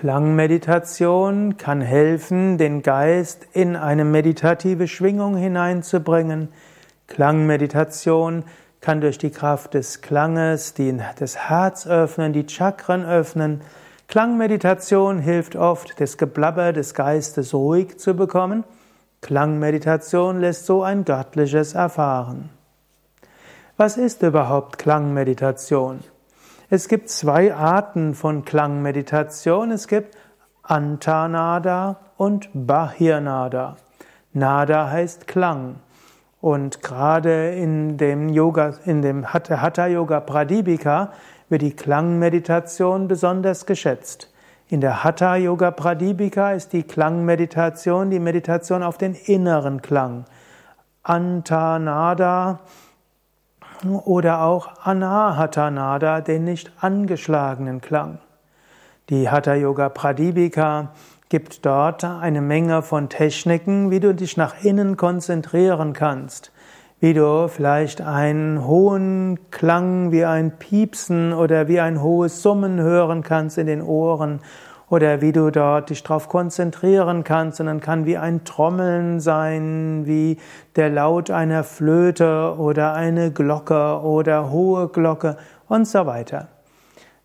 Klangmeditation kann helfen, den Geist in eine meditative Schwingung hineinzubringen. Klangmeditation kann durch die Kraft des Klanges die, das Herz öffnen, die Chakren öffnen. Klangmeditation hilft oft, das Geblabber des Geistes ruhig zu bekommen. Klangmeditation lässt so ein göttliches erfahren. Was ist überhaupt Klangmeditation? Es gibt zwei Arten von Klangmeditation. Es gibt Antanada und Bahirnada. Nada heißt Klang. Und gerade in dem Yoga, in dem Hatha Yoga Pradipika wird die Klangmeditation besonders geschätzt. In der Hatha Yoga Pradipika ist die Klangmeditation die Meditation auf den inneren Klang. Antanada oder auch Anahatanada, den nicht angeschlagenen Klang. Die Hatha Yoga Pradipika gibt dort eine Menge von Techniken, wie du dich nach innen konzentrieren kannst, wie du vielleicht einen hohen Klang wie ein Piepsen oder wie ein hohes Summen hören kannst in den Ohren oder wie du dort dich darauf konzentrieren kannst und dann kann wie ein Trommeln sein, wie der Laut einer Flöte oder eine Glocke oder hohe Glocke und so weiter.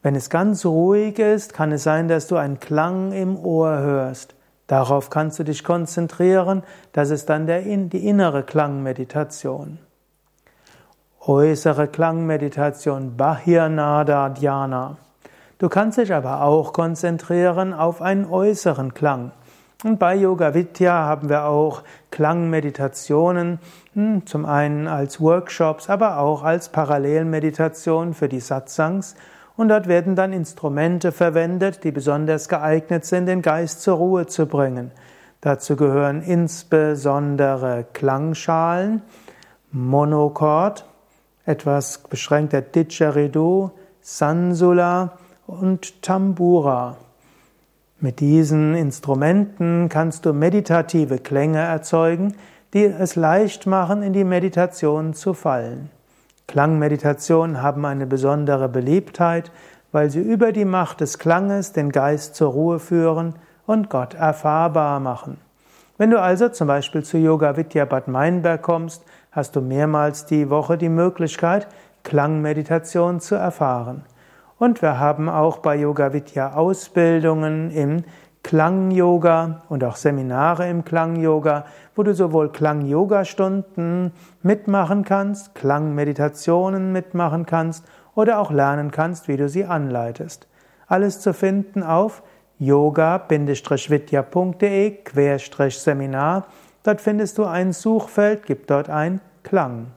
Wenn es ganz ruhig ist, kann es sein, dass du einen Klang im Ohr hörst. Darauf kannst du dich konzentrieren, das ist dann der, die innere Klangmeditation. Äußere Klangmeditation, Bahirnada Dhyana. Du kannst dich aber auch konzentrieren auf einen äußeren Klang. Und bei Yoga Vidya haben wir auch Klangmeditationen, hm, zum einen als Workshops, aber auch als Parallelmeditation für die Satsangs. Und dort werden dann Instrumente verwendet, die besonders geeignet sind, den Geist zur Ruhe zu bringen. Dazu gehören insbesondere Klangschalen, Monochord, etwas beschränkter Didgeridoo, Sansula, und Tambura. Mit diesen Instrumenten kannst du meditative Klänge erzeugen, die es leicht machen, in die Meditation zu fallen. Klangmeditationen haben eine besondere Beliebtheit, weil sie über die Macht des Klanges den Geist zur Ruhe führen und Gott erfahrbar machen. Wenn du also zum Beispiel zu Yoga Vidya Bad Meinberg kommst, hast du mehrmals die Woche die Möglichkeit, Klangmeditation zu erfahren. Und wir haben auch bei Yoga Vidya Ausbildungen im Klang-Yoga und auch Seminare im Klang-Yoga, wo du sowohl Klang-Yoga-Stunden mitmachen kannst, Klang-Meditationen mitmachen kannst oder auch lernen kannst, wie du sie anleitest. Alles zu finden auf yoga-vidya.de-seminar. Dort findest du ein Suchfeld, gib dort ein Klang.